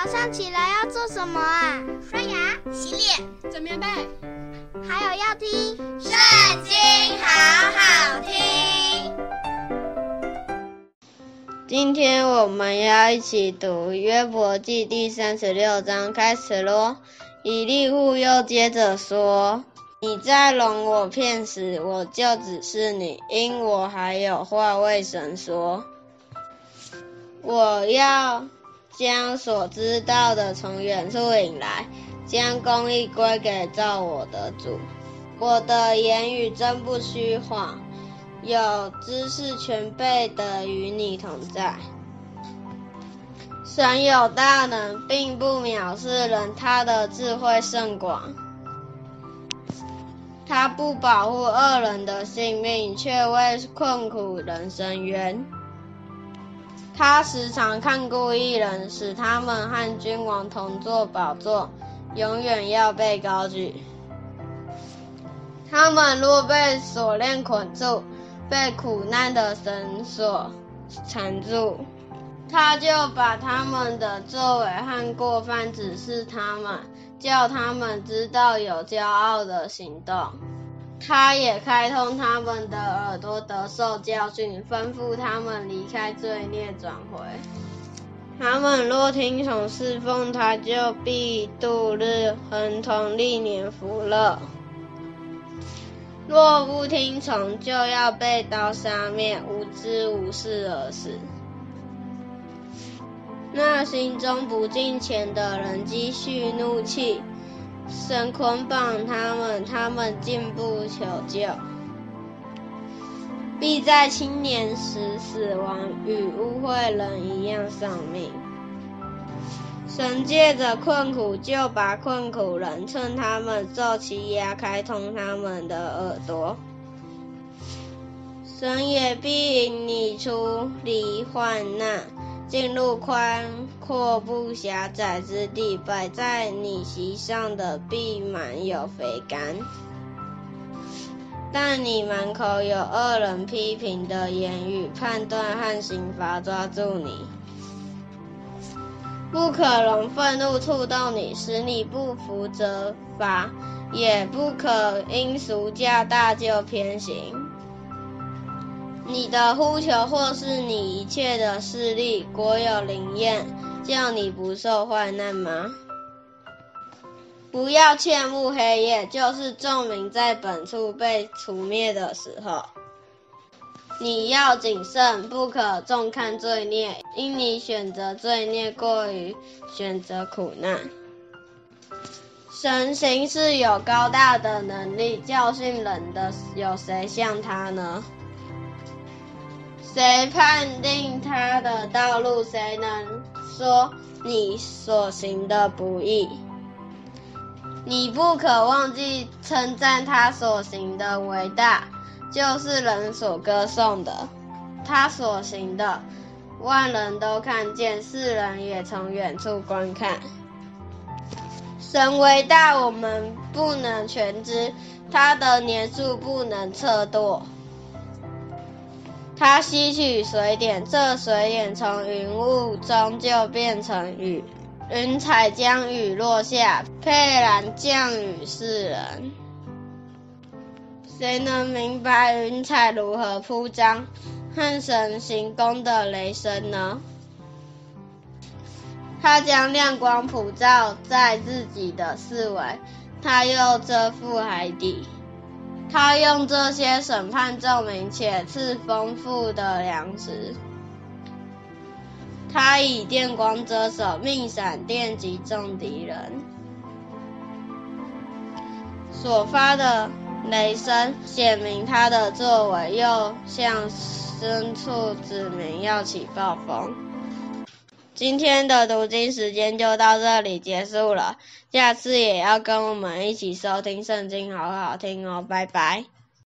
早上起来要做什么啊？刷牙、洗脸、整棉被，还有要听《圣经》，好好听。今天我们要一起读约伯记第三十六章，开始喽。以利户又接着说：“你在容我骗时，我就指示你，因我还有话为神说。我要将所知道的从远处引来，将公义归给造我的主。我的言语真不虚谎。”有知识全备的与你同在。神有大能，并不藐视人，他的智慧甚广。他不保护恶人的性命，却为困苦人伸冤。他时常看顾一人，使他们和君王同坐宝座，永远要被高举。他们若被锁链捆住，被苦难的绳索缠住，他就把他们的作为和过犯指示他们，叫他们知道有骄傲的行动。他也开通他们的耳朵，得受教训，吩咐他们离开罪孽，转回。他们若听从侍奉他，就必度日，恒同历年福乐。若不听从，就要被刀杀灭，无知无识而死。那心中不敬虔的人积蓄怒气，神捆绑他们，他们进不求救，必在青年时死亡，与污秽人一样丧命。神借着困苦，就把困苦人趁他们受欺压，开通他们的耳朵。神也必引你出离患难，进入宽阔不狭窄之地，摆在你席上的必满有肥甘。但你满口有恶人批评的言语，判断和刑罚抓住你。不可容愤怒触动你，使你不服责罚；也不可因俗价大就偏行。你的呼求或是你一切的势力，果有灵验，叫你不受患难吗？不要切慕黑夜，就是众民在本处被除灭的时候。你要谨慎，不可重看罪孽，因你选择罪孽过于选择苦难。神行是有高大的能力，教训人的有谁像他呢？谁判定他的道路？谁能说你所行的不易？你不可忘记称赞他所行的伟大。就是人所歌颂的，他所行的，万人都看见，世人也从远处观看。神伟大，我们不能全知，他的年数不能测度。他吸取水点，这水点从云雾中就变成雨，云彩将雨落下，沛然降与世人。谁能明白云彩如何铺张，和神行宫的雷声呢？他将亮光普照在自己的四围，他又遮覆海底。他用这些审判证明，且赐丰富的粮食。他以电光遮手，命闪电击中敌人。所发的。雷声显明他的作为，又向深处指明要起暴风。今天的读经时间就到这里结束了，下次也要跟我们一起收听圣经，好好听哦，拜拜。